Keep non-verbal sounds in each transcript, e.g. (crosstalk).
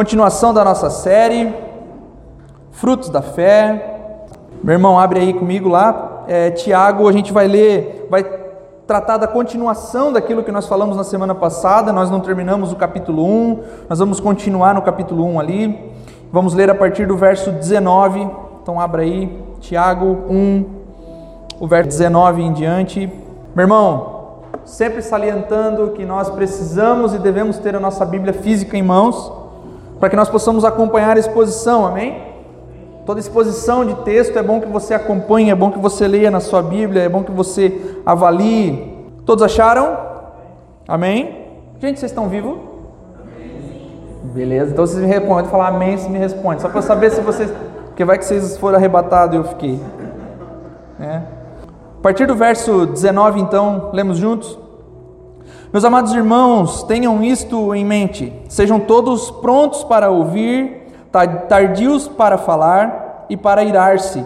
Continuação da nossa série, Frutos da Fé. Meu irmão, abre aí comigo lá. É, Tiago, a gente vai ler, vai tratar da continuação daquilo que nós falamos na semana passada. Nós não terminamos o capítulo 1, nós vamos continuar no capítulo 1 ali. Vamos ler a partir do verso 19. Então, abra aí, Tiago 1, o verso 19 em diante. Meu irmão, sempre salientando que nós precisamos e devemos ter a nossa Bíblia física em mãos, para que nós possamos acompanhar a exposição, amém? Toda exposição de texto é bom que você acompanhe, é bom que você leia na sua Bíblia, é bom que você avalie. Todos acharam? Amém? Gente, vocês estão vivos? Beleza, então vocês me respondem, falar amém, se me responde, só para saber se vocês, porque vai que vocês foram arrebatados e eu fiquei. É. A partir do verso 19, então, lemos juntos? Meus amados irmãos, tenham isto em mente: sejam todos prontos para ouvir, tardios para falar e para irar-se,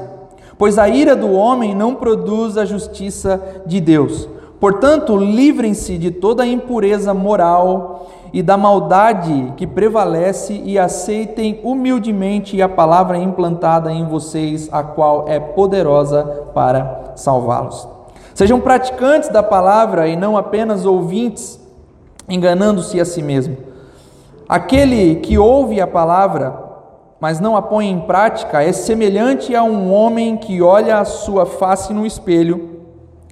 pois a ira do homem não produz a justiça de Deus. Portanto, livrem-se de toda a impureza moral e da maldade que prevalece e aceitem humildemente a palavra implantada em vocês, a qual é poderosa para salvá-los. Sejam praticantes da palavra e não apenas ouvintes, enganando-se a si mesmo. Aquele que ouve a palavra, mas não a põe em prática, é semelhante a um homem que olha a sua face no espelho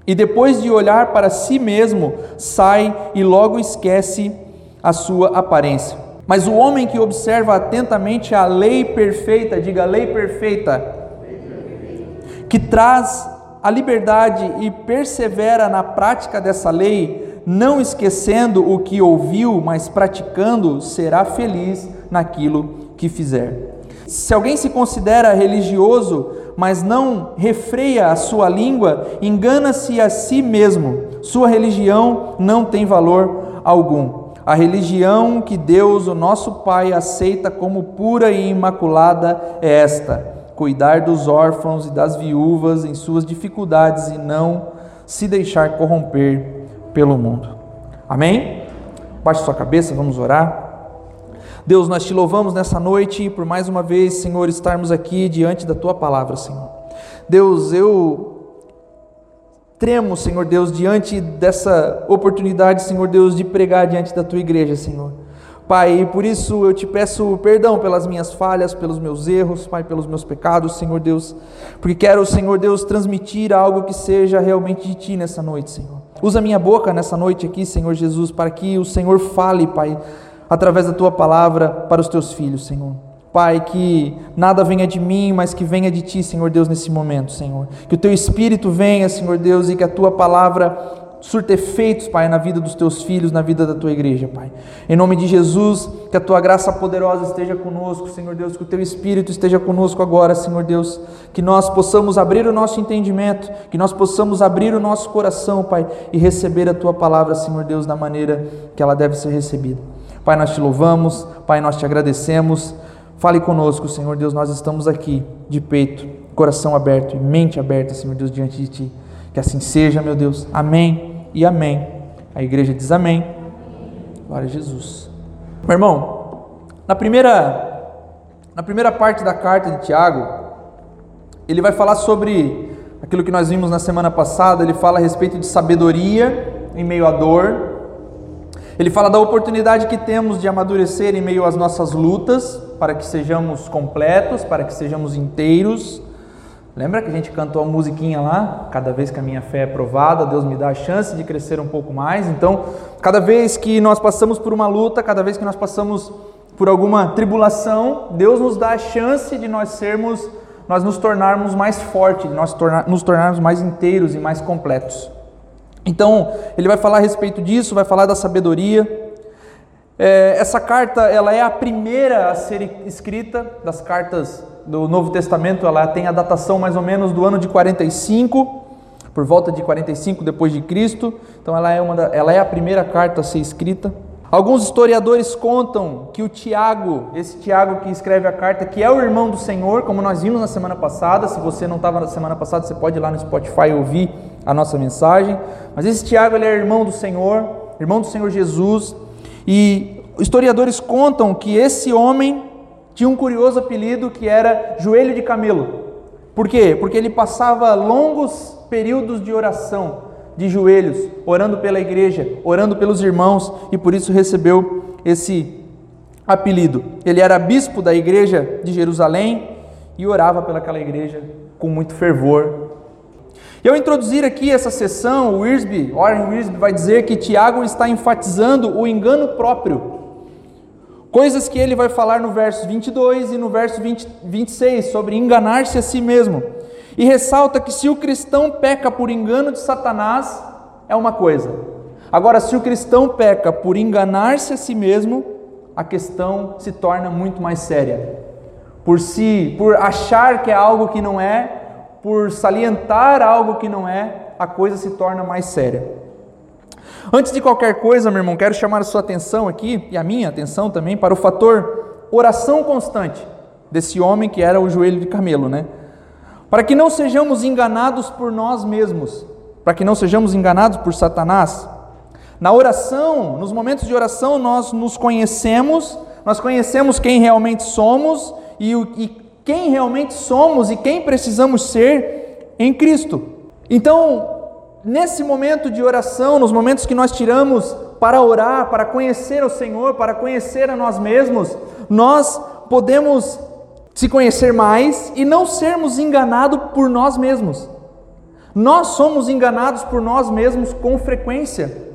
e depois de olhar para si mesmo, sai e logo esquece a sua aparência. Mas o homem que observa atentamente a lei perfeita, diga lei perfeita, que traz a liberdade e persevera na prática dessa lei, não esquecendo o que ouviu, mas praticando, será feliz naquilo que fizer. Se alguém se considera religioso, mas não refreia a sua língua, engana-se a si mesmo. Sua religião não tem valor algum. A religião que Deus, o nosso Pai, aceita como pura e imaculada é esta: cuidar dos órfãos e das viúvas em suas dificuldades e não se deixar corromper pelo mundo. Amém? Baixe sua cabeça, vamos orar. Deus, nós te louvamos nessa noite por mais uma vez, Senhor, estarmos aqui diante da tua palavra, Senhor. Deus, eu Tremo, Senhor Deus, diante dessa oportunidade, Senhor Deus, de pregar diante da tua igreja, Senhor. Pai, e por isso eu te peço perdão pelas minhas falhas, pelos meus erros, Pai, pelos meus pecados, Senhor Deus, porque quero, Senhor Deus, transmitir algo que seja realmente de Ti nessa noite, Senhor. Usa minha boca nessa noite aqui, Senhor Jesus, para que o Senhor fale, Pai, através da Tua palavra para os Teus filhos, Senhor. Pai, que nada venha de mim, mas que venha de Ti, Senhor Deus, nesse momento, Senhor. Que o Teu Espírito venha, Senhor Deus, e que a Tua palavra surte efeitos, Pai, na vida dos Teus filhos, na vida da Tua igreja, Pai. Em nome de Jesus, que a Tua graça poderosa esteja conosco, Senhor Deus, que o Teu Espírito esteja conosco agora, Senhor Deus. Que nós possamos abrir o nosso entendimento, que nós possamos abrir o nosso coração, Pai, e receber a Tua palavra, Senhor Deus, da maneira que ela deve ser recebida. Pai, nós te louvamos, Pai, nós te agradecemos. Fale conosco, Senhor Deus, nós estamos aqui de peito, coração aberto e mente aberta, Senhor Deus, diante de Ti. Que assim seja, meu Deus. Amém e amém. A igreja diz amém. Glória a Jesus. Meu irmão, na primeira, na primeira parte da carta de Tiago, ele vai falar sobre aquilo que nós vimos na semana passada. Ele fala a respeito de sabedoria em meio à dor. Ele fala da oportunidade que temos de amadurecer em meio às nossas lutas para que sejamos completos, para que sejamos inteiros. Lembra que a gente cantou a musiquinha lá? Cada vez que a minha fé é provada, Deus me dá a chance de crescer um pouco mais. Então, cada vez que nós passamos por uma luta, cada vez que nós passamos por alguma tribulação, Deus nos dá a chance de nós sermos, nós nos tornarmos mais fortes, nós tornar, nos tornarmos mais inteiros e mais completos. Então, ele vai falar a respeito disso, vai falar da sabedoria, é, essa carta ela é a primeira a ser escrita das cartas do Novo Testamento. Ela tem a datação mais ou menos do ano de 45, por volta de 45 depois de Cristo. Então ela é uma da, ela é a primeira carta a ser escrita. Alguns historiadores contam que o Tiago, esse Tiago que escreve a carta, que é o irmão do Senhor, como nós vimos na semana passada. Se você não estava na semana passada, você pode ir lá no Spotify ouvir a nossa mensagem. Mas esse Tiago ele é irmão do Senhor, irmão do Senhor Jesus. E historiadores contam que esse homem tinha um curioso apelido que era joelho de camelo. Por quê? Porque ele passava longos períodos de oração, de joelhos, orando pela igreja, orando pelos irmãos e por isso recebeu esse apelido. Ele era bispo da igreja de Jerusalém e orava pelaquela igreja com muito fervor. E ao introduzir aqui essa sessão, o Wiersbe, Warren Wiersbe vai dizer que Tiago está enfatizando o engano próprio. Coisas que ele vai falar no verso 22 e no verso 20, 26 sobre enganar-se a si mesmo. E ressalta que se o cristão peca por engano de Satanás, é uma coisa. Agora, se o cristão peca por enganar-se a si mesmo, a questão se torna muito mais séria. Por si, por achar que é algo que não é, por salientar algo que não é, a coisa se torna mais séria. Antes de qualquer coisa, meu irmão, quero chamar a sua atenção aqui, e a minha atenção também, para o fator oração constante desse homem que era o joelho de camelo, né? Para que não sejamos enganados por nós mesmos, para que não sejamos enganados por Satanás. Na oração, nos momentos de oração, nós nos conhecemos, nós conhecemos quem realmente somos e, e quem realmente somos e quem precisamos ser em Cristo. Então, nesse momento de oração, nos momentos que nós tiramos para orar, para conhecer o Senhor, para conhecer a nós mesmos, nós podemos se conhecer mais e não sermos enganados por nós mesmos. Nós somos enganados por nós mesmos com frequência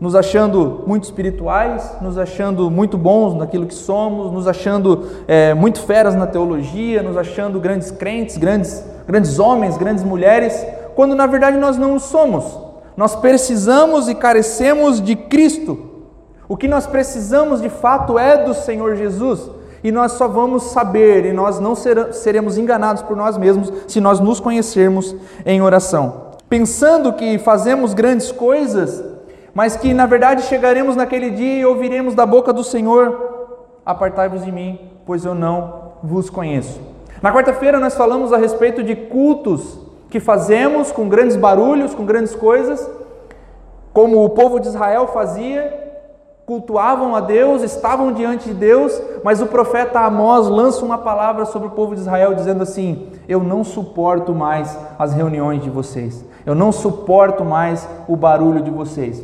nos achando muito espirituais, nos achando muito bons naquilo que somos, nos achando é, muito feras na teologia, nos achando grandes crentes, grandes, grandes homens, grandes mulheres, quando na verdade nós não o somos. Nós precisamos e carecemos de Cristo. O que nós precisamos de fato é do Senhor Jesus. E nós só vamos saber e nós não seremos enganados por nós mesmos se nós nos conhecermos em oração. Pensando que fazemos grandes coisas, mas que na verdade chegaremos naquele dia e ouviremos da boca do Senhor: Apartai-vos de mim, pois eu não vos conheço. Na quarta-feira nós falamos a respeito de cultos que fazemos com grandes barulhos, com grandes coisas, como o povo de Israel fazia, cultuavam a Deus, estavam diante de Deus, mas o profeta Amós lança uma palavra sobre o povo de Israel dizendo assim: Eu não suporto mais as reuniões de vocês, eu não suporto mais o barulho de vocês.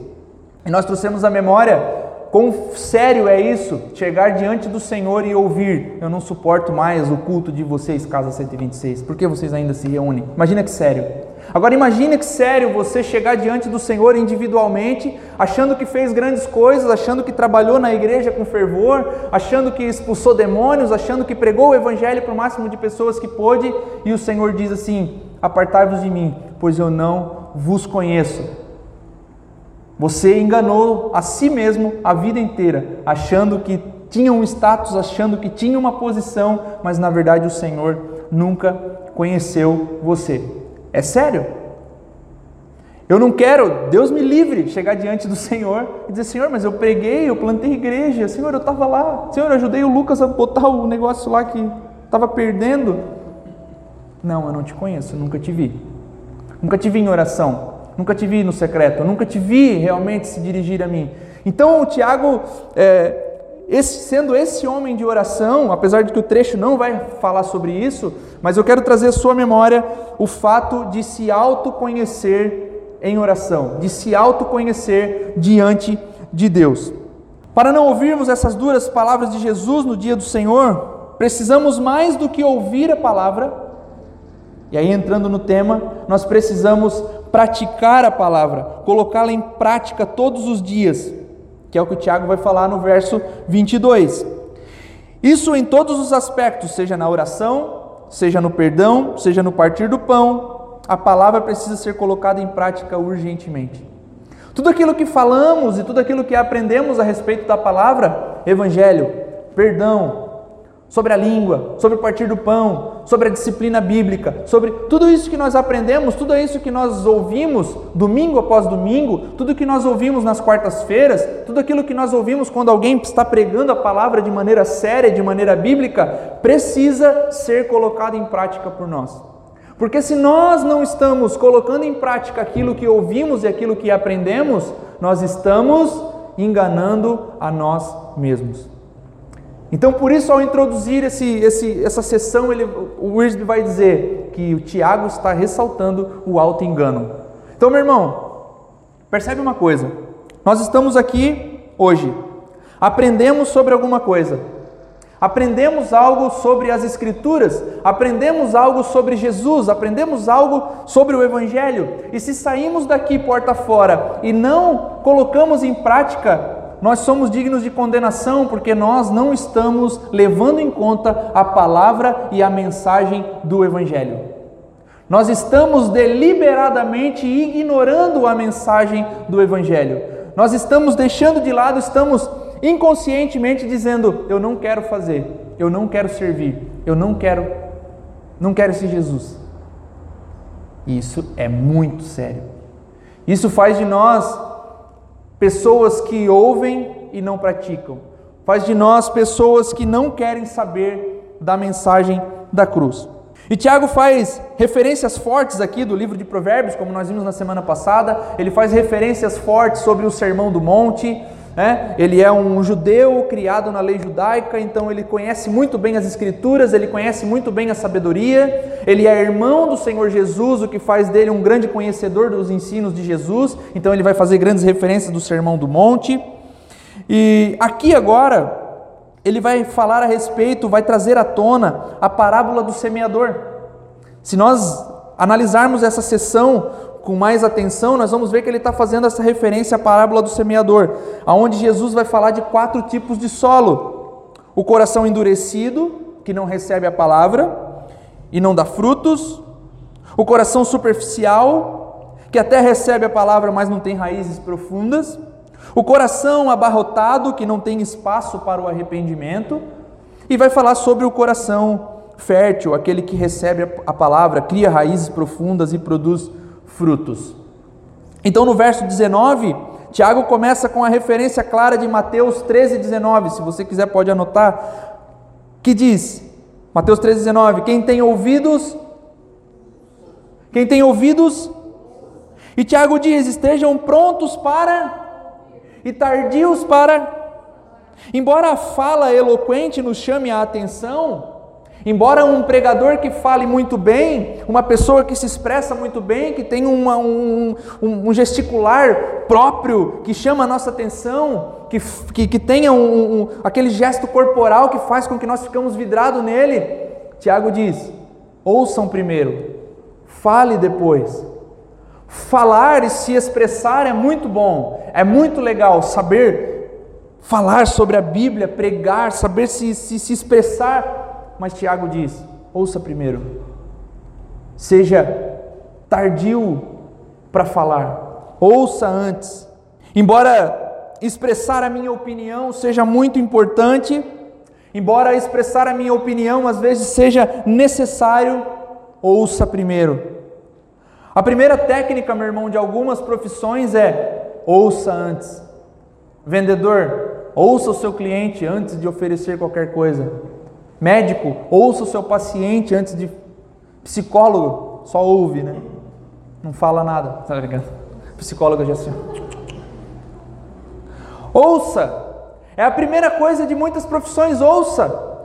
E nós trouxemos a memória quão sério é isso, chegar diante do Senhor e ouvir: Eu não suporto mais o culto de vocês, Casa 126, por que vocês ainda se reúnem? Imagina que sério. Agora imagine que sério você chegar diante do Senhor individualmente, achando que fez grandes coisas, achando que trabalhou na igreja com fervor, achando que expulsou demônios, achando que pregou o evangelho para o máximo de pessoas que pôde, e o Senhor diz assim: Apartai-vos de mim, pois eu não vos conheço. Você enganou a si mesmo a vida inteira, achando que tinha um status, achando que tinha uma posição, mas na verdade o Senhor nunca conheceu você. É sério? Eu não quero, Deus me livre, chegar diante do Senhor e dizer: Senhor, mas eu preguei, eu plantei igreja, Senhor, eu estava lá, Senhor, eu ajudei o Lucas a botar o negócio lá que estava perdendo. Não, eu não te conheço, nunca te vi. Nunca te vi em oração, nunca te vi no secreto, nunca te vi realmente se dirigir a mim. Então o Tiago, é, esse, sendo esse homem de oração, apesar de que o trecho não vai falar sobre isso, mas eu quero trazer à sua memória o fato de se autoconhecer em oração, de se autoconhecer diante de Deus. Para não ouvirmos essas duras palavras de Jesus no dia do Senhor, precisamos mais do que ouvir a palavra, e aí entrando no tema, nós precisamos praticar a palavra, colocá-la em prática todos os dias, que é o que o Tiago vai falar no verso 22. Isso em todos os aspectos, seja na oração, seja no perdão, seja no partir do pão, a palavra precisa ser colocada em prática urgentemente. Tudo aquilo que falamos e tudo aquilo que aprendemos a respeito da palavra, evangelho, perdão, sobre a língua, sobre o partir do pão, sobre a disciplina bíblica, sobre tudo isso que nós aprendemos, tudo isso que nós ouvimos domingo após domingo, tudo que nós ouvimos nas quartas-feiras, tudo aquilo que nós ouvimos quando alguém está pregando a palavra de maneira séria, de maneira bíblica, precisa ser colocado em prática por nós. Porque se nós não estamos colocando em prática aquilo que ouvimos e aquilo que aprendemos, nós estamos enganando a nós mesmos. Então, por isso, ao introduzir esse, esse, essa sessão, ele, o Wiersbe vai dizer que o Tiago está ressaltando o alto engano. Então, meu irmão, percebe uma coisa: nós estamos aqui hoje, aprendemos sobre alguma coisa, aprendemos algo sobre as Escrituras, aprendemos algo sobre Jesus, aprendemos algo sobre o Evangelho, e se saímos daqui porta fora e não colocamos em prática nós somos dignos de condenação porque nós não estamos levando em conta a palavra e a mensagem do Evangelho. Nós estamos deliberadamente ignorando a mensagem do Evangelho. Nós estamos deixando de lado, estamos inconscientemente dizendo: eu não quero fazer, eu não quero servir, eu não quero, não quero esse Jesus. Isso é muito sério. Isso faz de nós pessoas que ouvem e não praticam. Faz de nós pessoas que não querem saber da mensagem da cruz. E Tiago faz referências fortes aqui do livro de Provérbios, como nós vimos na semana passada. Ele faz referências fortes sobre o Sermão do Monte, né? Ele é um judeu criado na lei judaica, então ele conhece muito bem as Escrituras, ele conhece muito bem a sabedoria. Ele é irmão do Senhor Jesus, o que faz dele um grande conhecedor dos ensinos de Jesus. Então ele vai fazer grandes referências do Sermão do Monte. E aqui agora ele vai falar a respeito, vai trazer à tona a parábola do semeador. Se nós analisarmos essa sessão com mais atenção, nós vamos ver que ele está fazendo essa referência à parábola do semeador, aonde Jesus vai falar de quatro tipos de solo: o coração endurecido, que não recebe a palavra e não dá frutos, o coração superficial, que até recebe a palavra, mas não tem raízes profundas, o coração abarrotado, que não tem espaço para o arrependimento, e vai falar sobre o coração fértil, aquele que recebe a palavra, cria raízes profundas e produz frutos. Então, no verso 19, Tiago começa com a referência clara de Mateus 13, 19. Se você quiser, pode anotar. Que diz, Mateus 13, 19: Quem tem ouvidos, quem tem ouvidos, e Tiago diz: estejam prontos para e tardios para. Embora a fala eloquente nos chame a atenção, Embora um pregador que fale muito bem, uma pessoa que se expressa muito bem, que tem um, um, um, gesticular próprio que chama a nossa atenção, que, que, que tenha um, aquele gesto corporal que faz com que nós ficamos vidrados nele, Tiago diz: ouçam primeiro, fale depois. Falar e se expressar é muito bom, é muito legal saber falar sobre a Bíblia, pregar, saber se, se, se expressar mas Tiago diz: ouça primeiro, seja tardio para falar, ouça antes. Embora expressar a minha opinião seja muito importante, embora expressar a minha opinião às vezes seja necessário, ouça primeiro. A primeira técnica, meu irmão, de algumas profissões é ouça antes. Vendedor, ouça o seu cliente antes de oferecer qualquer coisa. Médico, ouça o seu paciente antes de. Psicólogo, só ouve, né? Não fala nada. Tá ligado? Psicólogo já assim. Ouça. É a primeira coisa de muitas profissões, ouça.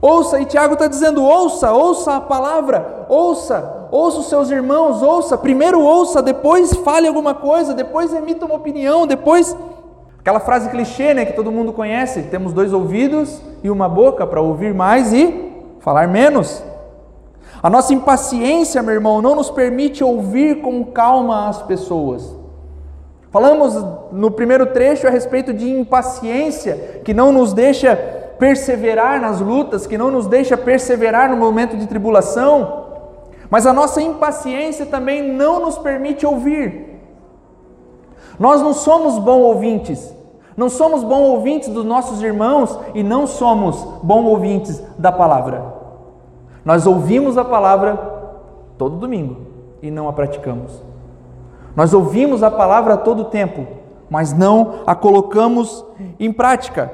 Ouça, e Tiago está dizendo: ouça, ouça a palavra, ouça, ouça os seus irmãos, ouça. Primeiro ouça, depois fale alguma coisa, depois emita uma opinião, depois Aquela frase clichê, né, que todo mundo conhece: temos dois ouvidos e uma boca para ouvir mais e falar menos. A nossa impaciência, meu irmão, não nos permite ouvir com calma as pessoas. Falamos no primeiro trecho a respeito de impaciência, que não nos deixa perseverar nas lutas, que não nos deixa perseverar no momento de tribulação. Mas a nossa impaciência também não nos permite ouvir. Nós não somos bons ouvintes, não somos bons ouvintes dos nossos irmãos e não somos bons ouvintes da palavra. Nós ouvimos a palavra todo domingo e não a praticamos. Nós ouvimos a palavra todo tempo, mas não a colocamos em prática.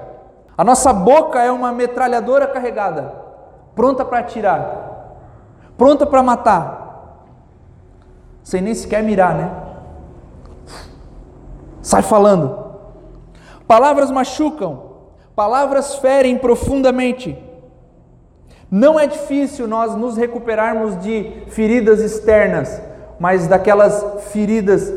A nossa boca é uma metralhadora carregada, pronta para atirar, pronta para matar, sem nem sequer mirar, né? Sai falando. Palavras machucam, palavras ferem profundamente. Não é difícil nós nos recuperarmos de feridas externas, mas daquelas feridas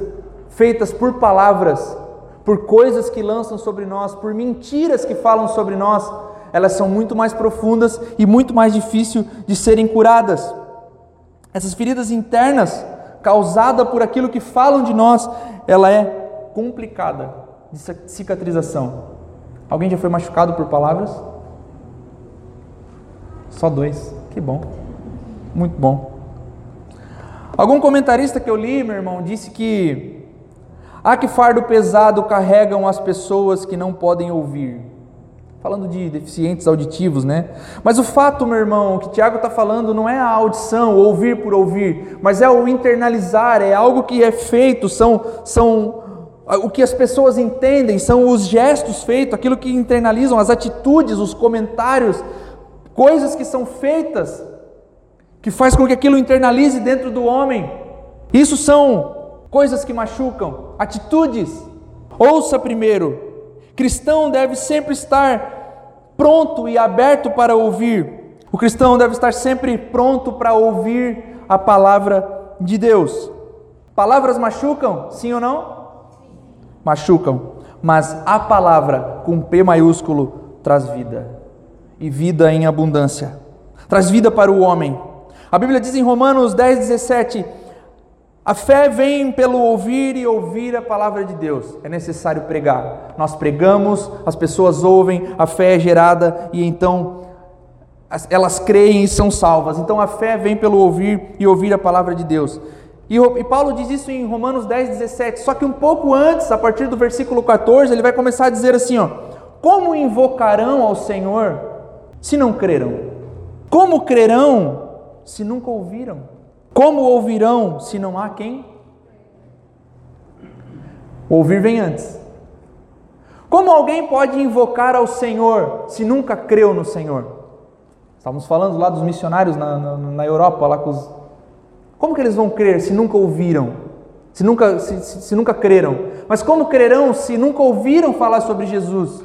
feitas por palavras, por coisas que lançam sobre nós, por mentiras que falam sobre nós, elas são muito mais profundas e muito mais difíceis de serem curadas. Essas feridas internas, causadas por aquilo que falam de nós, ela é complicada de cicatrização. Alguém já foi machucado por palavras? Só dois. Que bom. Muito bom. Algum comentarista que eu li, meu irmão, disse que ah, que fardo pesado carregam as pessoas que não podem ouvir. Falando de deficientes auditivos, né? Mas o fato, meu irmão, que Tiago está falando não é a audição, ouvir por ouvir, mas é o internalizar, é algo que é feito, são, são o que as pessoas entendem, são os gestos feitos, aquilo que internalizam, as atitudes, os comentários, coisas que são feitas, que faz com que aquilo internalize dentro do homem. Isso são coisas que machucam, atitudes. Ouça primeiro cristão deve sempre estar pronto e aberto para ouvir. O cristão deve estar sempre pronto para ouvir a palavra de Deus. Palavras machucam, sim ou não? Machucam, mas a palavra com P maiúsculo traz vida e vida em abundância. Traz vida para o homem. A Bíblia diz em Romanos 10, 17: a fé vem pelo ouvir e ouvir a palavra de Deus. É necessário pregar. Nós pregamos, as pessoas ouvem, a fé é gerada e então elas creem e são salvas. Então a fé vem pelo ouvir e ouvir a palavra de Deus. E, e Paulo diz isso em Romanos 10, 17. Só que um pouco antes, a partir do versículo 14, ele vai começar a dizer assim: ó, Como invocarão ao Senhor se não creram? Como crerão se nunca ouviram? Como ouvirão se não há quem? Ouvir vem antes. Como alguém pode invocar ao Senhor se nunca creu no Senhor? Estávamos falando lá dos missionários na, na, na Europa, lá com os... Como que eles vão crer se nunca ouviram? Se nunca, se, se, se nunca creram? Mas como crerão se nunca ouviram falar sobre Jesus?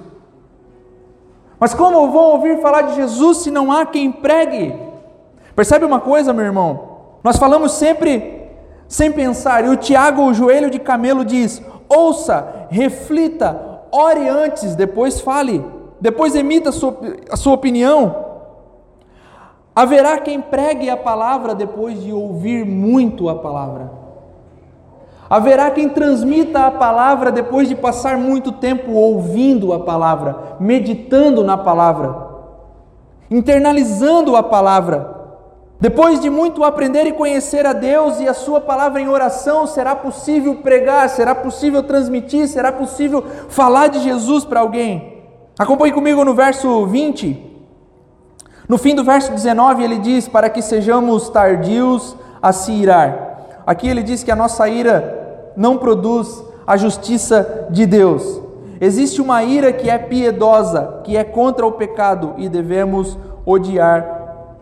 Mas como vão ouvir falar de Jesus se não há quem pregue? Percebe uma coisa, meu irmão? Nós falamos sempre sem pensar, e o Tiago, o joelho de camelo, diz: ouça, reflita, ore antes, depois fale, depois emita a sua, a sua opinião. Haverá quem pregue a palavra depois de ouvir muito a palavra. Haverá quem transmita a palavra depois de passar muito tempo ouvindo a palavra, meditando na palavra, internalizando a palavra. Depois de muito aprender e conhecer a Deus e a Sua palavra em oração, será possível pregar, será possível transmitir, será possível falar de Jesus para alguém. Acompanhe comigo no verso 20. No fim do verso 19, ele diz: Para que sejamos tardios a se irar. Aqui ele diz que a nossa ira não produz a justiça de Deus. Existe uma ira que é piedosa, que é contra o pecado, e devemos odiar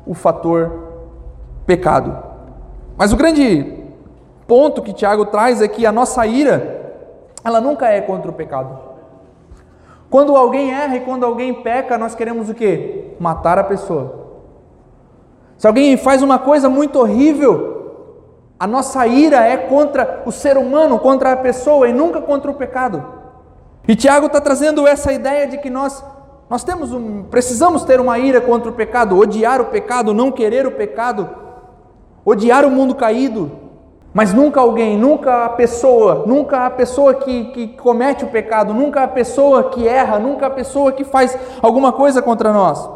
o fator pecado. Mas o grande ponto que Tiago traz é que a nossa ira, ela nunca é contra o pecado. Quando alguém erra e quando alguém peca, nós queremos o quê? Matar a pessoa. Se alguém faz uma coisa muito horrível, a nossa ira é contra o ser humano, contra a pessoa e nunca contra o pecado. E Tiago está trazendo essa ideia de que nós nós temos um, precisamos ter uma ira contra o pecado, odiar o pecado, não querer o pecado, odiar o mundo caído, mas nunca alguém, nunca a pessoa, nunca a pessoa que, que comete o pecado, nunca a pessoa que erra, nunca a pessoa que faz alguma coisa contra nós.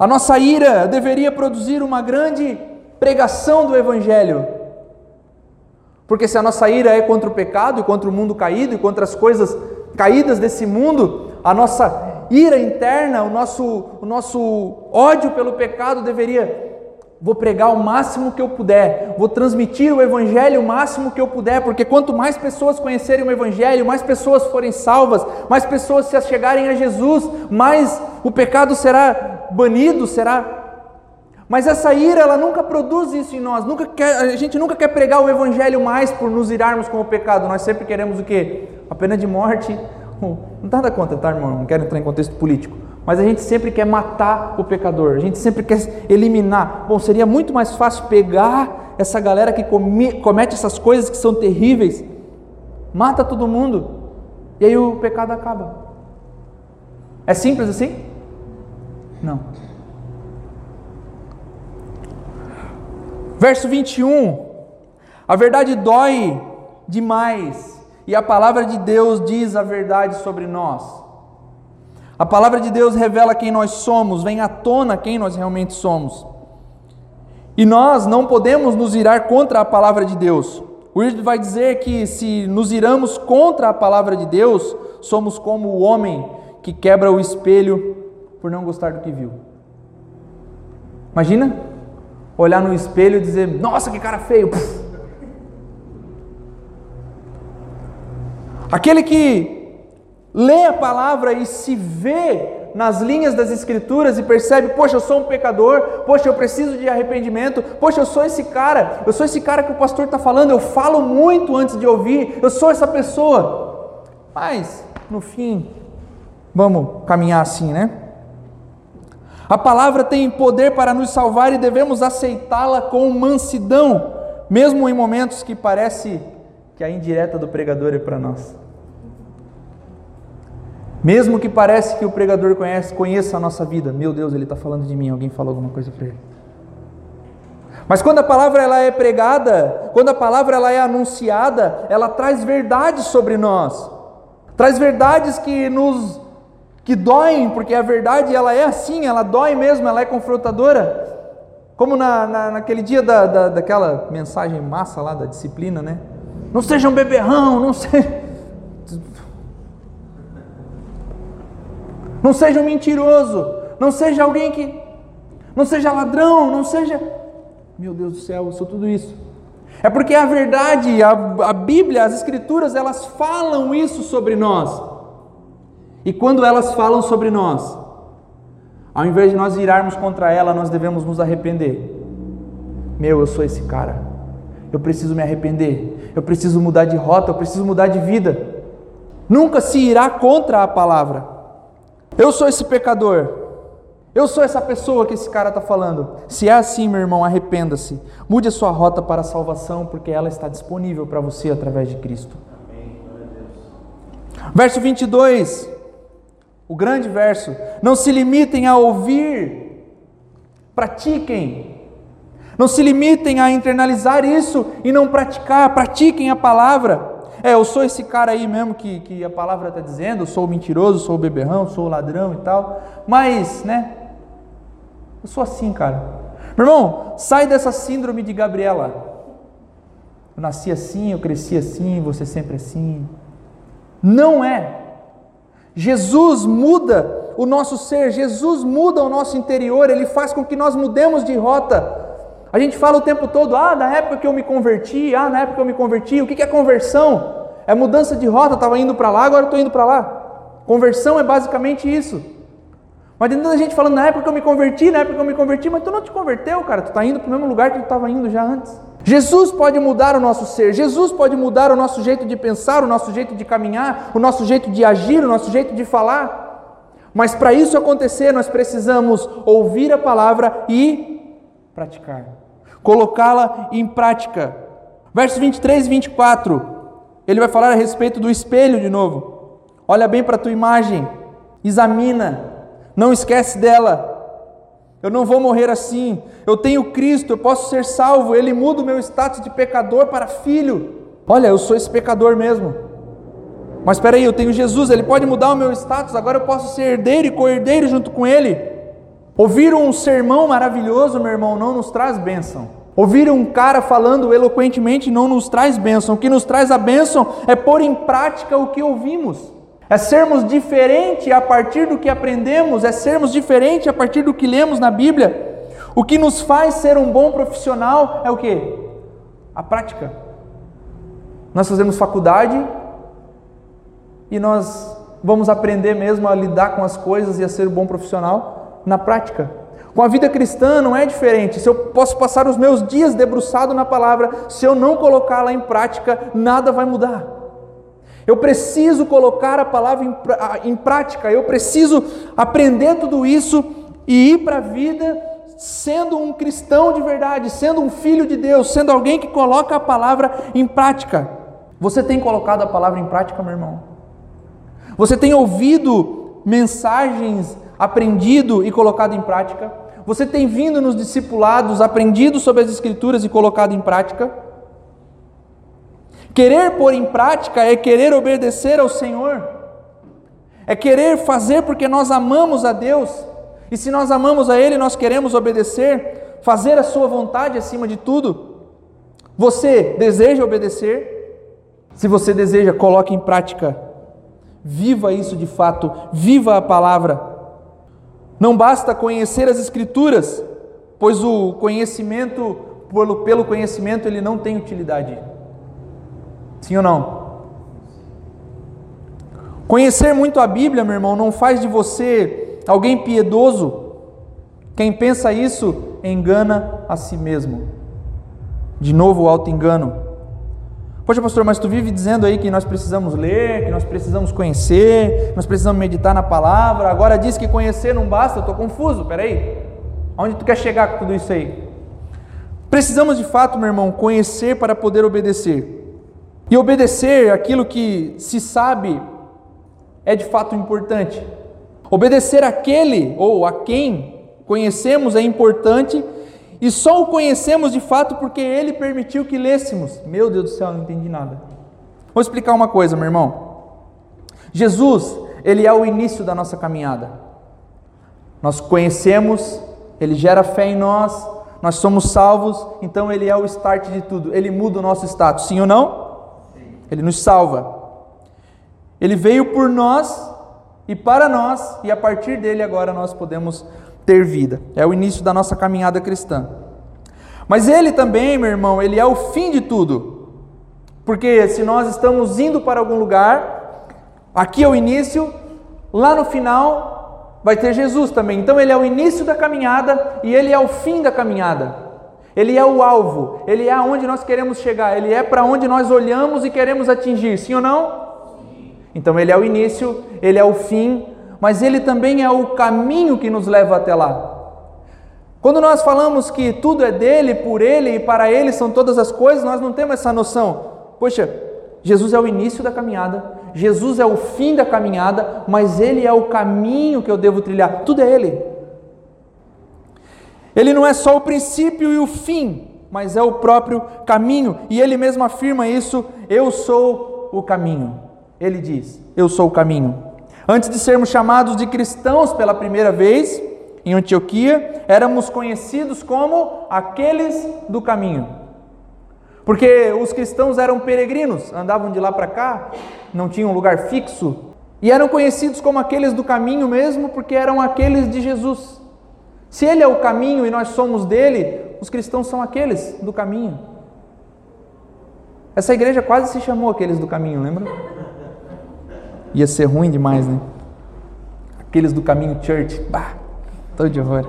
A nossa ira deveria produzir uma grande pregação do Evangelho. Porque se a nossa ira é contra o pecado e contra o mundo caído e contra as coisas caídas desse mundo, a nossa ira interna, o nosso, o nosso ódio pelo pecado deveria Vou pregar o máximo que eu puder, vou transmitir o Evangelho o máximo que eu puder, porque quanto mais pessoas conhecerem o Evangelho, mais pessoas forem salvas, mais pessoas se chegarem a Jesus, mais o pecado será banido, será. Mas essa ira, ela nunca produz isso em nós, nunca quer, a gente nunca quer pregar o Evangelho mais por nos irarmos com o pecado, nós sempre queremos o quê? A pena de morte, (laughs) nada contra, tá, irmão? Não quero entrar em contexto político. Mas a gente sempre quer matar o pecador, a gente sempre quer eliminar. Bom, seria muito mais fácil pegar essa galera que comete essas coisas que são terríveis, mata todo mundo, e aí o pecado acaba. É simples assim? Não. Verso 21. A verdade dói demais, e a palavra de Deus diz a verdade sobre nós. A palavra de Deus revela quem nós somos, vem à tona quem nós realmente somos. E nós não podemos nos irar contra a palavra de Deus. O Ird vai dizer que se nos iramos contra a palavra de Deus, somos como o homem que quebra o espelho por não gostar do que viu. Imagina olhar no espelho e dizer: Nossa, que cara feio! Aquele que lê a palavra e se vê nas linhas das Escrituras e percebe: poxa, eu sou um pecador, poxa, eu preciso de arrependimento, poxa, eu sou esse cara, eu sou esse cara que o pastor está falando, eu falo muito antes de ouvir, eu sou essa pessoa. Mas, no fim, vamos caminhar assim, né? A palavra tem poder para nos salvar e devemos aceitá-la com mansidão, mesmo em momentos que parece que a indireta do pregador é para nós. Mesmo que parece que o pregador conhece, conheça a nossa vida, meu Deus, ele está falando de mim, alguém falou alguma coisa para ele. Mas quando a palavra ela é pregada, quando a palavra ela é anunciada, ela traz verdades sobre nós, traz verdades que nos que doem, porque a verdade ela é assim, ela dói mesmo, ela é confrontadora. Como na, na, naquele dia da, da, daquela mensagem massa lá da disciplina, né? Não seja um beberrão, não seja. (laughs) Não seja um mentiroso, não seja alguém que. Não seja ladrão, não seja. Meu Deus do céu, eu sou tudo isso. É porque a verdade, a, a Bíblia, as Escrituras, elas falam isso sobre nós. E quando elas falam sobre nós, ao invés de nós virarmos contra ela, nós devemos nos arrepender. Meu, eu sou esse cara. Eu preciso me arrepender. Eu preciso mudar de rota, eu preciso mudar de vida. Nunca se irá contra a palavra. Eu sou esse pecador. Eu sou essa pessoa que esse cara está falando. Se é assim, meu irmão, arrependa-se. Mude a sua rota para a salvação, porque ela está disponível para você através de Cristo. Verso 22, o grande verso. Não se limitem a ouvir, pratiquem. Não se limitem a internalizar isso e não praticar, pratiquem a palavra. É, eu sou esse cara aí mesmo que, que a palavra está dizendo, eu sou mentiroso, sou beberrão, sou ladrão e tal. Mas, né? Eu sou assim, cara. Meu irmão, sai dessa síndrome de Gabriela. Eu nasci assim, eu cresci assim, você sempre assim. Não é. Jesus muda o nosso ser, Jesus muda o nosso interior, ele faz com que nós mudemos de rota. A gente fala o tempo todo, ah, na época que eu me converti, ah, na época que eu me converti, o que é conversão? É mudança de rota, estava indo para lá, agora estou indo para lá. Conversão é basicamente isso. Mas tem tanta gente falando, na época que eu me converti, na época que eu me converti, mas tu não te converteu, cara, tu está indo para o mesmo lugar que tu estava indo já antes. Jesus pode mudar o nosso ser, Jesus pode mudar o nosso jeito de pensar, o nosso jeito de caminhar, o nosso jeito de agir, o nosso jeito de falar. Mas para isso acontecer, nós precisamos ouvir a palavra e praticar colocá-la em prática. Versos 23 e 24, ele vai falar a respeito do espelho de novo. Olha bem para a tua imagem, examina, não esquece dela. Eu não vou morrer assim. Eu tenho Cristo, eu posso ser salvo. Ele muda o meu status de pecador para filho. Olha, eu sou esse pecador mesmo. Mas espera aí, eu tenho Jesus, ele pode mudar o meu status. Agora eu posso ser herdeiro e co-herdeiro junto com ele. Ouvir um sermão maravilhoso, meu irmão, não nos traz bênção. Ouvir um cara falando eloquentemente não nos traz bênção. O que nos traz a bênção é pôr em prática o que ouvimos. É sermos diferente a partir do que aprendemos, é sermos diferente a partir do que lemos na Bíblia. O que nos faz ser um bom profissional é o que? A prática. Nós fazemos faculdade e nós vamos aprender mesmo a lidar com as coisas e a ser um bom profissional na prática. Com a vida cristã não é diferente. Se eu posso passar os meus dias debruçado na palavra, se eu não colocá-la em prática, nada vai mudar. Eu preciso colocar a palavra em, prática, eu preciso aprender tudo isso e ir para a vida sendo um cristão de verdade, sendo um filho de Deus, sendo alguém que coloca a palavra em prática. Você tem colocado a palavra em prática, meu irmão? Você tem ouvido mensagens, aprendido e colocado em prática? Você tem vindo nos discipulados, aprendido sobre as Escrituras e colocado em prática? Querer pôr em prática é querer obedecer ao Senhor, é querer fazer porque nós amamos a Deus, e se nós amamos a Ele, nós queremos obedecer, fazer a Sua vontade acima de tudo. Você deseja obedecer? Se você deseja, coloque em prática, viva isso de fato, viva a palavra. Não basta conhecer as Escrituras, pois o conhecimento, pelo conhecimento, ele não tem utilidade. Sim ou não? Conhecer muito a Bíblia, meu irmão, não faz de você alguém piedoso. Quem pensa isso engana a si mesmo. De novo o auto-engano. Poxa, pastor, mas tu vive dizendo aí que nós precisamos ler, que nós precisamos conhecer, nós precisamos meditar na palavra. Agora diz que conhecer não basta, eu estou confuso, peraí. Onde tu quer chegar com tudo isso aí? Precisamos de fato, meu irmão, conhecer para poder obedecer. E obedecer aquilo que se sabe é de fato importante. Obedecer aquele ou a quem conhecemos é importante e só o conhecemos de fato porque ele permitiu que lêssemos. Meu Deus do céu, não entendi nada. Vou explicar uma coisa, meu irmão. Jesus, ele é o início da nossa caminhada. Nós conhecemos, ele gera fé em nós, nós somos salvos, então ele é o start de tudo. Ele muda o nosso status, sim ou não? Ele nos salva. Ele veio por nós e para nós, e a partir dele agora nós podemos ter vida. É o início da nossa caminhada cristã. Mas ele também, meu irmão, ele é o fim de tudo. Porque se nós estamos indo para algum lugar, aqui é o início, lá no final vai ter Jesus também. Então ele é o início da caminhada e ele é o fim da caminhada. Ele é o alvo, ele é aonde nós queremos chegar, ele é para onde nós olhamos e queremos atingir, sim ou não? Então ele é o início, ele é o fim, mas ele também é o caminho que nos leva até lá. Quando nós falamos que tudo é dele, por ele e para ele são todas as coisas, nós não temos essa noção. Poxa, Jesus é o início da caminhada, Jesus é o fim da caminhada, mas ele é o caminho que eu devo trilhar, tudo é ele. Ele não é só o princípio e o fim, mas é o próprio caminho, e ele mesmo afirma isso: eu sou o caminho. Ele diz: Eu sou o caminho. Antes de sermos chamados de cristãos pela primeira vez em Antioquia, éramos conhecidos como aqueles do caminho. Porque os cristãos eram peregrinos, andavam de lá para cá, não tinham lugar fixo, e eram conhecidos como aqueles do caminho mesmo, porque eram aqueles de Jesus. Se Ele é o caminho e nós somos dele, os cristãos são aqueles do caminho. Essa igreja quase se chamou aqueles do caminho, lembra? Ia ser ruim demais, né? Aqueles do caminho church. Bah, tô de horror.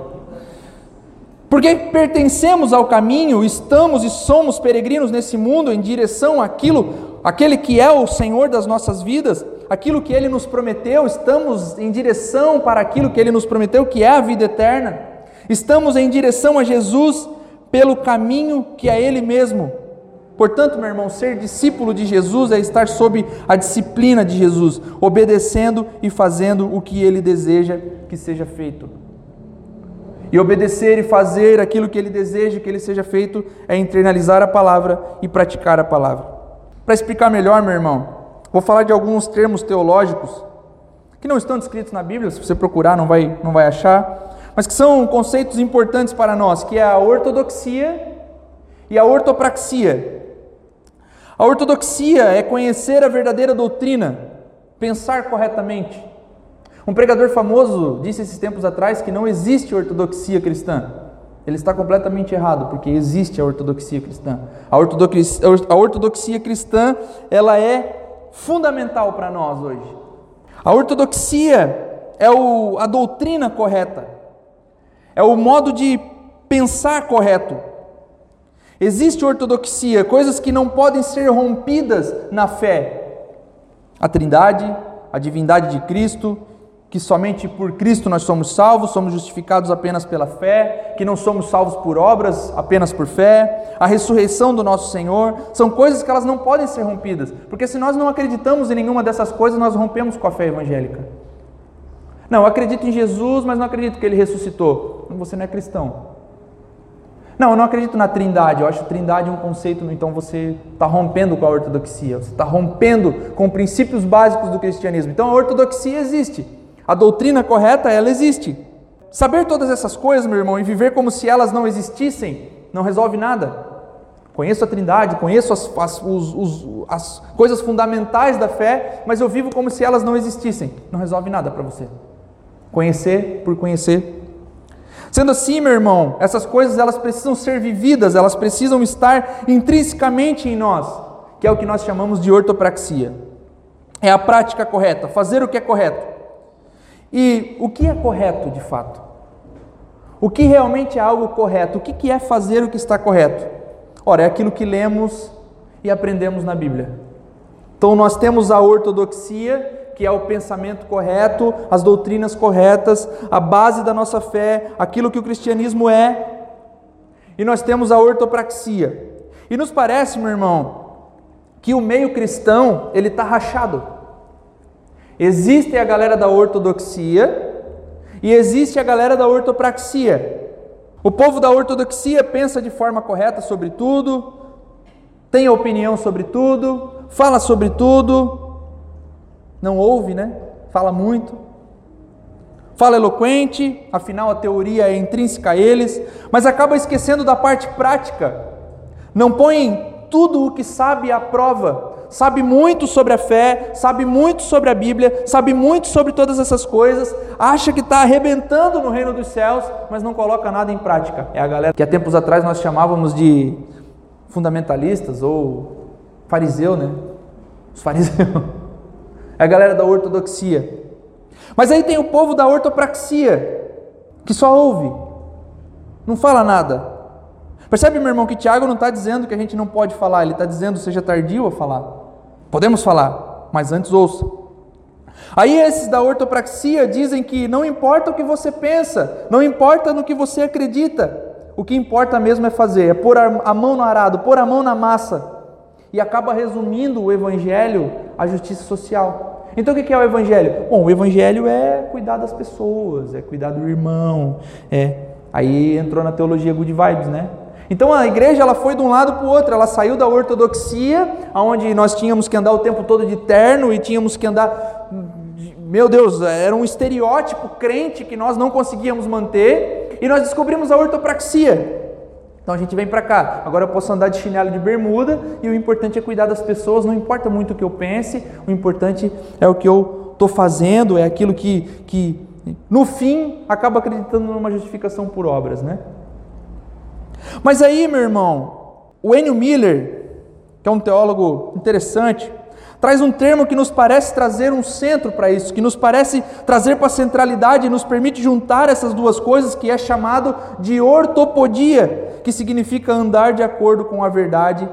Porque pertencemos ao caminho, estamos e somos peregrinos nesse mundo em direção àquilo, aquele que é o Senhor das nossas vidas, aquilo que ele nos prometeu, estamos em direção para aquilo que ele nos prometeu, que é a vida eterna. Estamos em direção a Jesus pelo caminho que é Ele mesmo. Portanto, meu irmão, ser discípulo de Jesus é estar sob a disciplina de Jesus, obedecendo e fazendo o que Ele deseja que seja feito. E obedecer e fazer aquilo que Ele deseja que Ele seja feito é internalizar a palavra e praticar a palavra. Para explicar melhor, meu irmão, vou falar de alguns termos teológicos que não estão descritos na Bíblia, se você procurar não vai, não vai achar mas que são conceitos importantes para nós, que é a ortodoxia e a ortopraxia. A ortodoxia é conhecer a verdadeira doutrina, pensar corretamente. Um pregador famoso disse esses tempos atrás que não existe ortodoxia cristã. Ele está completamente errado, porque existe a ortodoxia cristã. A ortodoxia, a ortodoxia cristã, ela é fundamental para nós hoje. A ortodoxia é o, a doutrina correta é o modo de pensar correto. Existe ortodoxia, coisas que não podem ser rompidas na fé. a Trindade, a divindade de Cristo, que somente por Cristo nós somos salvos, somos justificados apenas pela fé, que não somos salvos por obras, apenas por fé, a ressurreição do nosso Senhor, são coisas que elas não podem ser rompidas, porque se nós não acreditamos em nenhuma dessas coisas, nós rompemos com a fé evangélica. Não, eu acredito em Jesus, mas não acredito que ele ressuscitou. Você não é cristão. Não, eu não acredito na trindade. Eu acho trindade um conceito, então você está rompendo com a ortodoxia. Você está rompendo com princípios básicos do cristianismo. Então a ortodoxia existe. A doutrina correta, ela existe. Saber todas essas coisas, meu irmão, e viver como se elas não existissem, não resolve nada. Conheço a Trindade, conheço as, as, os, os, as coisas fundamentais da fé, mas eu vivo como se elas não existissem. Não resolve nada para você. Conhecer por conhecer. Sendo assim, meu irmão, essas coisas elas precisam ser vividas, elas precisam estar intrinsecamente em nós, que é o que nós chamamos de ortopraxia. É a prática correta, fazer o que é correto. E o que é correto de fato? O que realmente é algo correto? O que é fazer o que está correto? Ora, é aquilo que lemos e aprendemos na Bíblia. Então nós temos a ortodoxia, que é o pensamento correto, as doutrinas corretas, a base da nossa fé, aquilo que o cristianismo é. E nós temos a ortopraxia. E nos parece, meu irmão, que o meio cristão, ele está rachado. Existe a galera da ortodoxia e existe a galera da ortopraxia. O povo da ortodoxia pensa de forma correta sobre tudo, tem opinião sobre tudo, fala sobre tudo, não ouve, né? Fala muito. Fala eloquente, afinal a teoria é intrínseca a eles, mas acaba esquecendo da parte prática. Não põe tudo o que sabe à prova. Sabe muito sobre a fé, sabe muito sobre a Bíblia, sabe muito sobre todas essas coisas, acha que está arrebentando no reino dos céus, mas não coloca nada em prática. É a galera que há tempos atrás nós chamávamos de fundamentalistas ou fariseu, né? Os fariseus. A galera da ortodoxia. Mas aí tem o povo da ortopraxia, que só ouve, não fala nada. Percebe, meu irmão, que Tiago não está dizendo que a gente não pode falar, ele está dizendo seja tardio a falar. Podemos falar, mas antes ouça. Aí esses da ortopraxia dizem que não importa o que você pensa, não importa no que você acredita, o que importa mesmo é fazer, é pôr a mão no arado, pôr a mão na massa. E acaba resumindo o evangelho à justiça social. Então o que é o evangelho? Bom, o evangelho é cuidar das pessoas, é cuidar do irmão, é. Aí entrou na teologia good vibes, né? Então a igreja ela foi de um lado para o outro, ela saiu da ortodoxia, onde nós tínhamos que andar o tempo todo de terno e tínhamos que andar, meu Deus, era um estereótipo crente que nós não conseguíamos manter, e nós descobrimos a ortopraxia, então a gente vem para cá. Agora eu posso andar de chinelo de bermuda e o importante é cuidar das pessoas. Não importa muito o que eu pense, o importante é o que eu estou fazendo, é aquilo que, que no fim acaba acreditando numa justificação por obras, né? Mas aí, meu irmão, o Enio Miller, que é um teólogo interessante, traz um termo que nos parece trazer um centro para isso, que nos parece trazer para a centralidade nos permite juntar essas duas coisas, que é chamado de ortopodia, que significa andar de acordo com a verdade,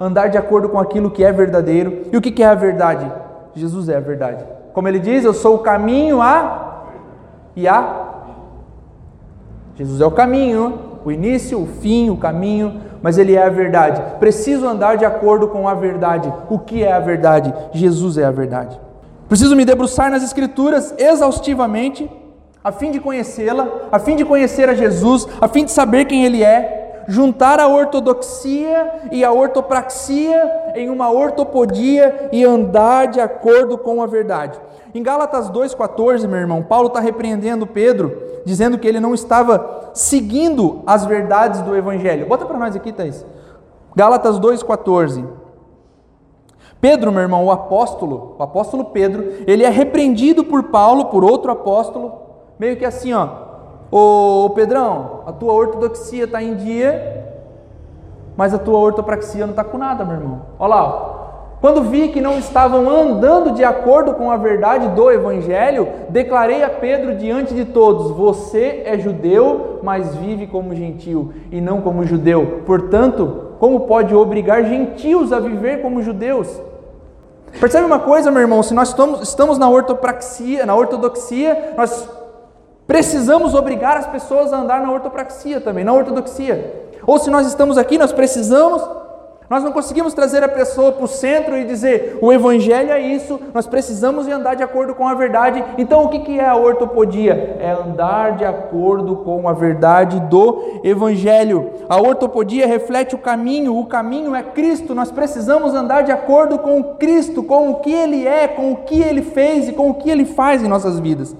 andar de acordo com aquilo que é verdadeiro. E o que é a verdade? Jesus é a verdade. Como ele diz, eu sou o caminho a e a. Jesus é o caminho, o início, o fim, o caminho mas ele é a verdade. Preciso andar de acordo com a verdade. O que é a verdade? Jesus é a verdade. Preciso me debruçar nas Escrituras exaustivamente, a fim de conhecê-la, a fim de conhecer a Jesus, a fim de saber quem Ele é, juntar a ortodoxia e a ortopraxia em uma ortopodia e andar de acordo com a verdade. Em Gálatas 2,14, meu irmão, Paulo está repreendendo Pedro, dizendo que ele não estava seguindo as verdades do Evangelho. Bota para nós aqui, Thaís. Gálatas 2,14. Pedro, meu irmão, o apóstolo, o apóstolo Pedro, ele é repreendido por Paulo, por outro apóstolo, meio que assim, ó. Ô Pedrão, a tua ortodoxia está em dia, mas a tua ortopraxia não está com nada, meu irmão. Olha lá, ó. Quando vi que não estavam andando de acordo com a verdade do Evangelho, declarei a Pedro diante de todos: Você é judeu, mas vive como gentil e não como judeu. Portanto, como pode obrigar gentios a viver como judeus? Percebe uma coisa, meu irmão? Se nós estamos, estamos na ortopraxia, na ortodoxia, nós precisamos obrigar as pessoas a andar na ortopraxia também, na ortodoxia. Ou se nós estamos aqui, nós precisamos nós não conseguimos trazer a pessoa para o centro e dizer o evangelho é isso, nós precisamos andar de acordo com a verdade. Então, o que é a ortopodia? É andar de acordo com a verdade do evangelho. A ortopodia reflete o caminho, o caminho é Cristo. Nós precisamos andar de acordo com Cristo, com o que Ele é, com o que Ele fez e com o que Ele faz em nossas vidas.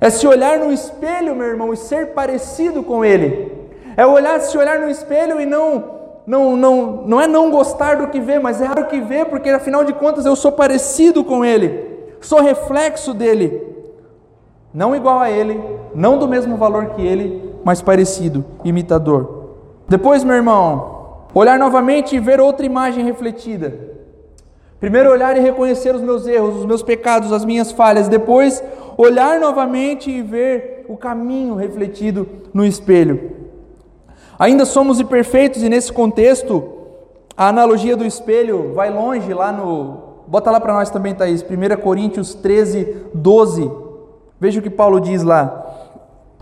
É se olhar no espelho, meu irmão, e ser parecido com Ele. É olhar, se olhar no espelho e não não, não, não é não gostar do que vê, mas é o que vê, porque afinal de contas eu sou parecido com Ele, sou reflexo dele, não igual a Ele, não do mesmo valor que Ele, mas parecido, imitador. Depois, meu irmão, olhar novamente e ver outra imagem refletida. Primeiro, olhar e reconhecer os meus erros, os meus pecados, as minhas falhas. Depois, olhar novamente e ver o caminho refletido no espelho. Ainda somos imperfeitos e nesse contexto, a analogia do espelho vai longe lá no. Bota lá para nós também, Thaís, 1 Coríntios 13, 12. Veja o que Paulo diz lá.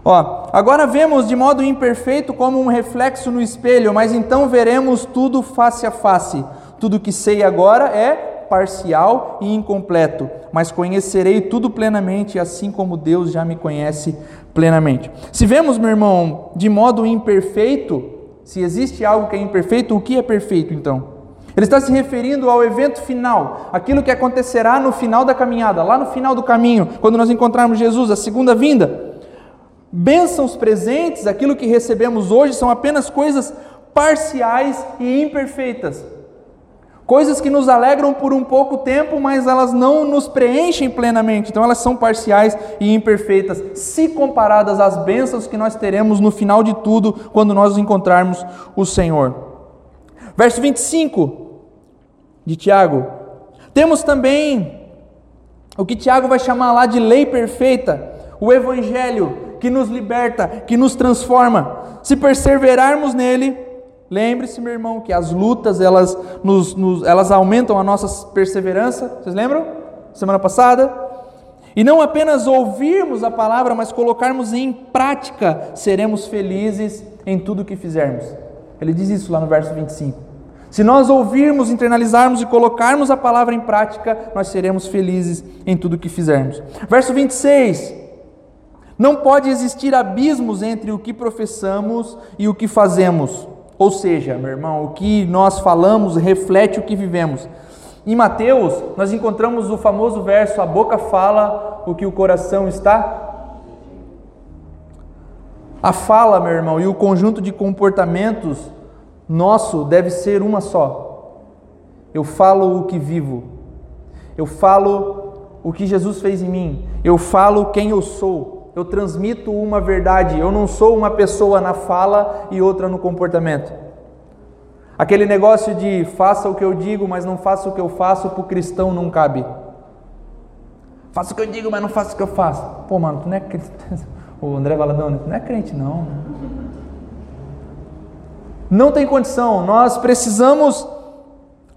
Ó, agora vemos de modo imperfeito como um reflexo no espelho, mas então veremos tudo face a face. Tudo que sei agora é parcial e incompleto, mas conhecerei tudo plenamente, assim como Deus já me conhece plenamente. Se vemos, meu irmão, de modo imperfeito, se existe algo que é imperfeito, o que é perfeito então? Ele está se referindo ao evento final, aquilo que acontecerá no final da caminhada, lá no final do caminho, quando nós encontrarmos Jesus, a segunda vinda. Bênçãos presentes, aquilo que recebemos hoje, são apenas coisas parciais e imperfeitas. Coisas que nos alegram por um pouco tempo, mas elas não nos preenchem plenamente. Então elas são parciais e imperfeitas, se comparadas às bênçãos que nós teremos no final de tudo, quando nós encontrarmos o Senhor. Verso 25 de Tiago. Temos também o que Tiago vai chamar lá de lei perfeita, o Evangelho que nos liberta, que nos transforma. Se perseverarmos nele, Lembre-se, meu irmão, que as lutas elas, nos, nos, elas aumentam a nossa perseverança. Vocês lembram? Semana passada? E não apenas ouvirmos a palavra, mas colocarmos em prática, seremos felizes em tudo que fizermos. Ele diz isso lá no verso 25. Se nós ouvirmos, internalizarmos e colocarmos a palavra em prática, nós seremos felizes em tudo que fizermos. Verso 26. Não pode existir abismos entre o que professamos e o que fazemos. Ou seja, meu irmão, o que nós falamos reflete o que vivemos. Em Mateus, nós encontramos o famoso verso: A boca fala o que o coração está. A fala, meu irmão, e o conjunto de comportamentos nosso deve ser uma só. Eu falo o que vivo. Eu falo o que Jesus fez em mim. Eu falo quem eu sou eu transmito uma verdade, eu não sou uma pessoa na fala e outra no comportamento. Aquele negócio de faça o que eu digo, mas não faça o que eu faço, para o cristão não cabe. Faça o que eu digo, mas não faça o que eu faço. Pô, mano, tu não é crente. (laughs) O André Valadão, tu não é crente, não. Não tem condição. Nós precisamos,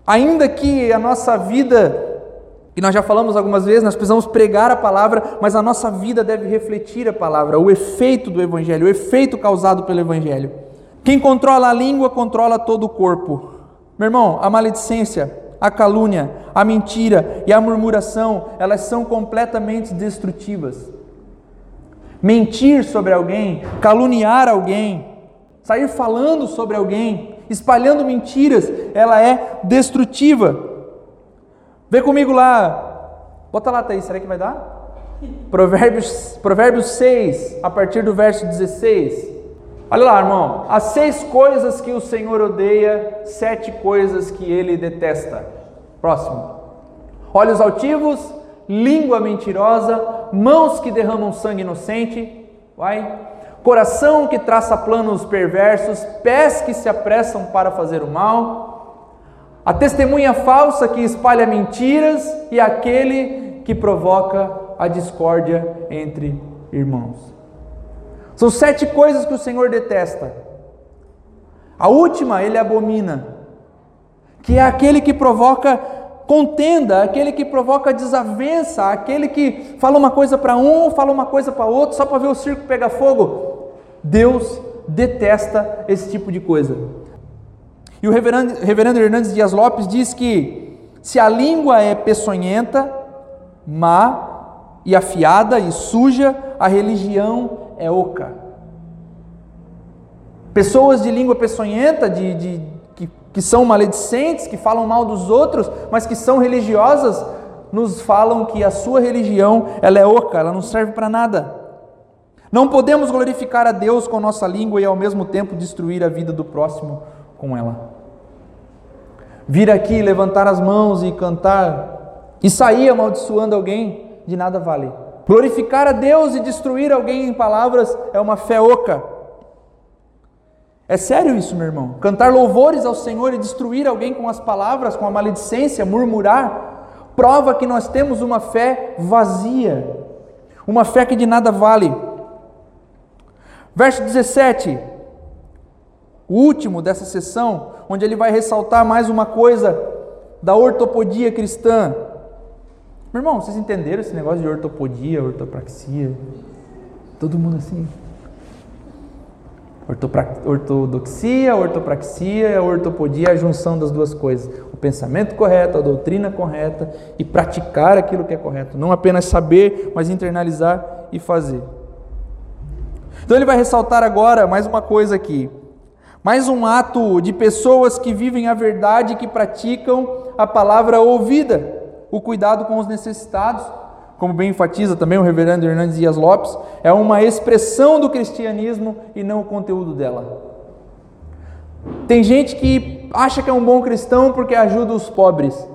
ainda que a nossa vida e nós já falamos algumas vezes, nós precisamos pregar a palavra, mas a nossa vida deve refletir a palavra, o efeito do Evangelho, o efeito causado pelo Evangelho. Quem controla a língua controla todo o corpo. Meu irmão, a maledicência, a calúnia, a mentira e a murmuração, elas são completamente destrutivas. Mentir sobre alguém, caluniar alguém, sair falando sobre alguém, espalhando mentiras, ela é destrutiva. Vê comigo lá. Bota lá, Thaís, será que vai dar? Provérbios, Provérbios 6, a partir do verso 16. Olha lá, irmão. As seis coisas que o Senhor odeia, sete coisas que ele detesta. Próximo. Olhos altivos, língua mentirosa, mãos que derramam sangue inocente. Vai. Coração que traça planos perversos, pés que se apressam para fazer o mal a testemunha falsa que espalha mentiras e aquele que provoca a discórdia entre irmãos. São sete coisas que o Senhor detesta. A última ele abomina, que é aquele que provoca Contenda, aquele que provoca desavença, aquele que fala uma coisa para um, fala uma coisa para outro, só para ver o circo pegar fogo. Deus detesta esse tipo de coisa. E o reverendo, reverendo Hernandes Dias Lopes diz que se a língua é peçonhenta, má e afiada e suja, a religião é oca. Pessoas de língua peçonhenta, de, de, que, que são maledicentes, que falam mal dos outros, mas que são religiosas, nos falam que a sua religião ela é oca, ela não serve para nada. Não podemos glorificar a Deus com nossa língua e ao mesmo tempo destruir a vida do próximo com ela. Vir aqui, levantar as mãos e cantar e sair amaldiçoando alguém, de nada vale. Glorificar a Deus e destruir alguém em palavras é uma fé oca. É sério isso, meu irmão? Cantar louvores ao Senhor e destruir alguém com as palavras, com a maledicência, murmurar, prova que nós temos uma fé vazia, uma fé que de nada vale. Verso 17, o último dessa sessão, onde ele vai ressaltar mais uma coisa da ortopodia cristã. Meu irmão, vocês entenderam esse negócio de ortopodia, ortopraxia? Todo mundo assim. Ortodoxia, ortopraxia, ortopodia é a junção das duas coisas. O pensamento correto, a doutrina correta e praticar aquilo que é correto. Não apenas saber, mas internalizar e fazer. Então ele vai ressaltar agora mais uma coisa aqui. Mais um ato de pessoas que vivem a verdade, que praticam a palavra ouvida, o cuidado com os necessitados como bem enfatiza também o reverendo Hernandes Dias Lopes, é uma expressão do cristianismo e não o conteúdo dela. Tem gente que acha que é um bom cristão porque ajuda os pobres,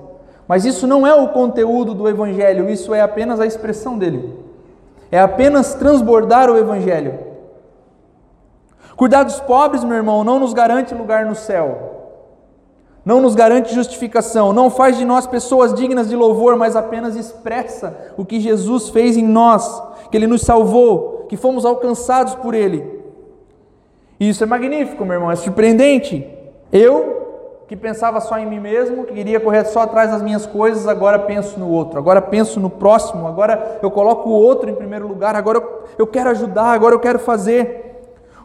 mas isso não é o conteúdo do evangelho, isso é apenas a expressão dele. É apenas transbordar o evangelho. Cuidar dos pobres, meu irmão, não nos garante lugar no céu não nos garante justificação, não faz de nós pessoas dignas de louvor, mas apenas expressa o que Jesus fez em nós, que Ele nos salvou, que fomos alcançados por Ele. E isso é magnífico, meu irmão, é surpreendente. Eu, que pensava só em mim mesmo, que queria correr só atrás das minhas coisas, agora penso no outro, agora penso no próximo, agora eu coloco o outro em primeiro lugar, agora eu, eu quero ajudar, agora eu quero fazer.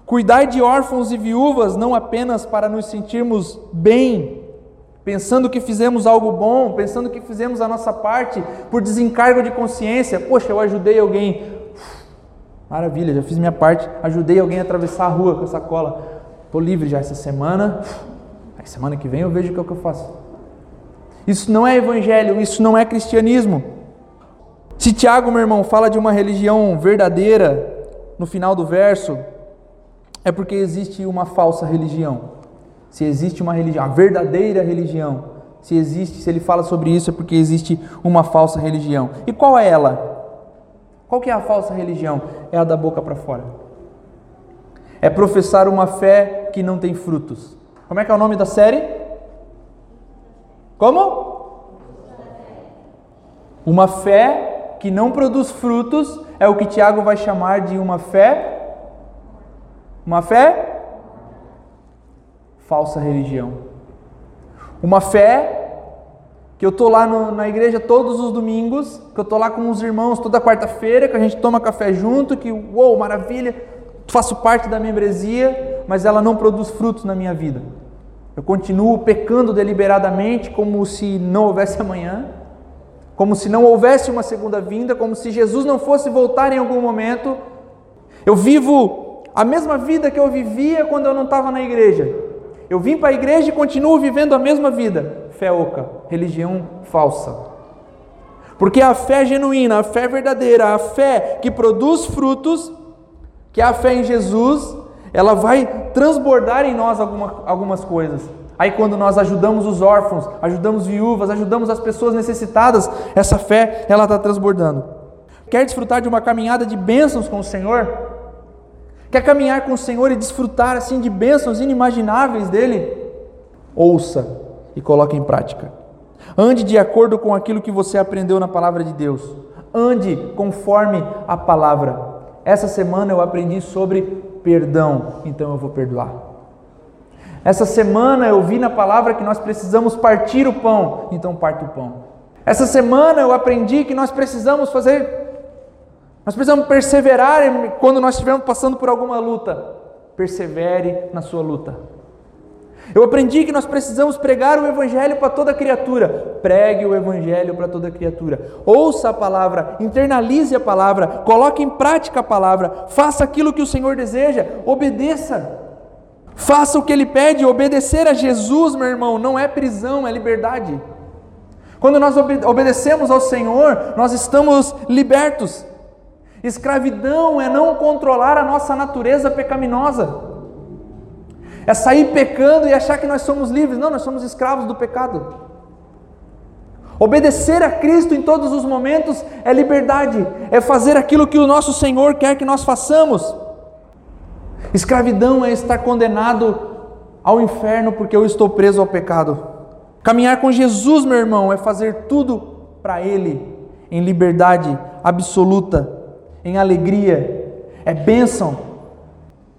Cuidar de órfãos e viúvas não apenas para nos sentirmos bem, pensando que fizemos algo bom, pensando que fizemos a nossa parte por desencargo de consciência. Poxa, eu ajudei alguém. Maravilha, já fiz minha parte, ajudei alguém a atravessar a rua com a sacola. Estou livre já essa semana. Aí semana que vem eu vejo o que, é que eu faço. Isso não é evangelho, isso não é cristianismo. Se Tiago, meu irmão, fala de uma religião verdadeira no final do verso, é porque existe uma falsa religião se existe uma religião, a verdadeira religião, se existe, se ele fala sobre isso é porque existe uma falsa religião. E qual é ela? Qual que é a falsa religião? É a da boca para fora. É professar uma fé que não tem frutos. Como é que é o nome da série? Como? Uma fé que não produz frutos é o que Tiago vai chamar de uma fé. Uma fé falsa religião. Uma fé que eu estou lá no, na igreja todos os domingos, que eu estou lá com os irmãos toda quarta-feira, que a gente toma café junto, que, uou, maravilha, faço parte da membresia, mas ela não produz frutos na minha vida. Eu continuo pecando deliberadamente, como se não houvesse amanhã, como se não houvesse uma segunda vinda, como se Jesus não fosse voltar em algum momento. Eu vivo a mesma vida que eu vivia quando eu não estava na igreja. Eu vim para a igreja e continuo vivendo a mesma vida. Fé oca, religião falsa. Porque a fé genuína, a fé verdadeira, a fé que produz frutos, que é a fé em Jesus, ela vai transbordar em nós alguma, algumas coisas. Aí quando nós ajudamos os órfãos, ajudamos viúvas, ajudamos as pessoas necessitadas, essa fé ela está transbordando. Quer desfrutar de uma caminhada de bênçãos com o Senhor? Quer caminhar com o Senhor e desfrutar assim de bênçãos inimagináveis dele? Ouça e coloque em prática. Ande de acordo com aquilo que você aprendeu na palavra de Deus. Ande conforme a palavra. Essa semana eu aprendi sobre perdão, então eu vou perdoar. Essa semana eu vi na palavra que nós precisamos partir o pão, então parte o pão. Essa semana eu aprendi que nós precisamos fazer, nós precisamos perseverar quando nós estivermos passando por alguma luta. Persevere na sua luta. Eu aprendi que nós precisamos pregar o Evangelho para toda criatura. Pregue o Evangelho para toda criatura. Ouça a palavra, internalize a palavra, coloque em prática a palavra, faça aquilo que o Senhor deseja, obedeça. Faça o que Ele pede, obedecer a Jesus, meu irmão, não é prisão, é liberdade. Quando nós obedecemos ao Senhor, nós estamos libertos. Escravidão é não controlar a nossa natureza pecaminosa. É sair pecando e achar que nós somos livres. Não, nós somos escravos do pecado. Obedecer a Cristo em todos os momentos é liberdade, é fazer aquilo que o nosso Senhor quer que nós façamos. Escravidão é estar condenado ao inferno porque eu estou preso ao pecado. Caminhar com Jesus, meu irmão, é fazer tudo para Ele, em liberdade absoluta, em alegria, é bênção,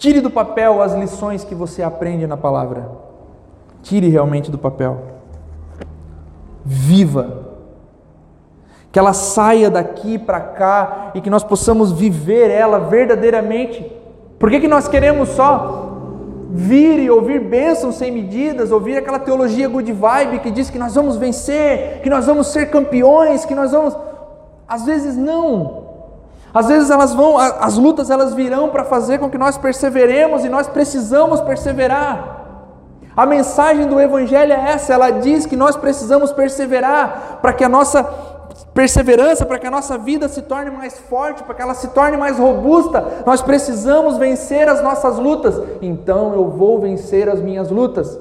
Tire do papel as lições que você aprende na palavra. Tire realmente do papel. Viva. Que ela saia daqui para cá e que nós possamos viver ela verdadeiramente. Por que, que nós queremos só vir e ouvir bênçãos sem medidas, ouvir aquela teologia good vibe que diz que nós vamos vencer, que nós vamos ser campeões, que nós vamos. Às vezes não. Às vezes elas vão, as lutas elas virão para fazer com que nós perseveremos e nós precisamos perseverar. A mensagem do evangelho é essa, ela diz que nós precisamos perseverar para que a nossa perseverança, para que a nossa vida se torne mais forte, para que ela se torne mais robusta, nós precisamos vencer as nossas lutas. Então eu vou vencer as minhas lutas.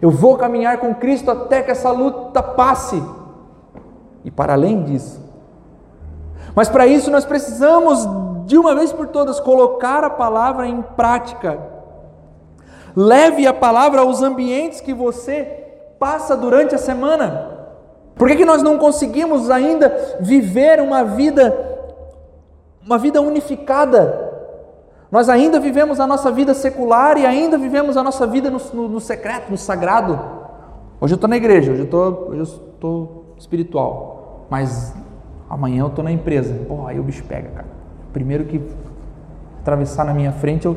Eu vou caminhar com Cristo até que essa luta passe. E para além disso, mas para isso nós precisamos, de uma vez por todas, colocar a palavra em prática. Leve a palavra aos ambientes que você passa durante a semana. Por que, que nós não conseguimos ainda viver uma vida, uma vida unificada? Nós ainda vivemos a nossa vida secular e ainda vivemos a nossa vida no, no, no secreto, no sagrado. Hoje eu estou na igreja, hoje eu estou espiritual, mas Amanhã eu estou na empresa. Porra, aí o bicho pega, cara. Primeiro que atravessar na minha frente, eu...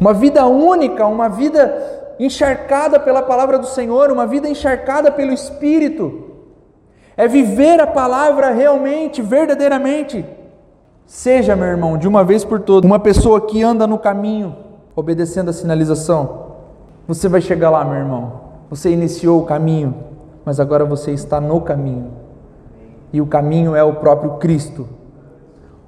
uma vida única, uma vida encharcada pela palavra do Senhor, uma vida encharcada pelo Espírito. É viver a palavra realmente, verdadeiramente. Seja, meu irmão, de uma vez por todas, uma pessoa que anda no caminho, obedecendo a sinalização. Você vai chegar lá, meu irmão. Você iniciou o caminho, mas agora você está no caminho e o caminho é o próprio Cristo.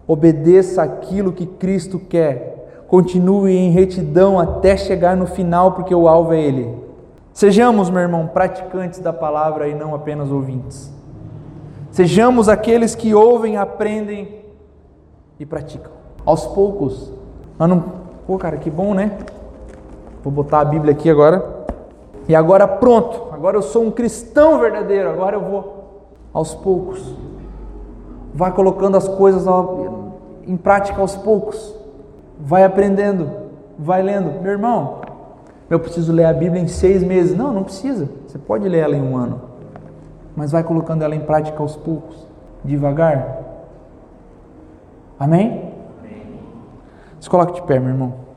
Obedeça aquilo que Cristo quer. Continue em retidão até chegar no final, porque o alvo é Ele. Sejamos, meu irmão, praticantes da palavra e não apenas ouvintes. Sejamos aqueles que ouvem, aprendem e praticam. Aos poucos. Não... Pô, cara, que bom, né? Vou botar a Bíblia aqui agora. E agora pronto. Agora eu sou um cristão verdadeiro. Agora eu vou aos poucos. Vai colocando as coisas em prática aos poucos. Vai aprendendo, vai lendo. Meu irmão, eu preciso ler a Bíblia em seis meses. Não, não precisa. Você pode ler ela em um ano. Mas vai colocando ela em prática aos poucos, devagar. Amém? Amém. Se coloque de pé, meu irmão.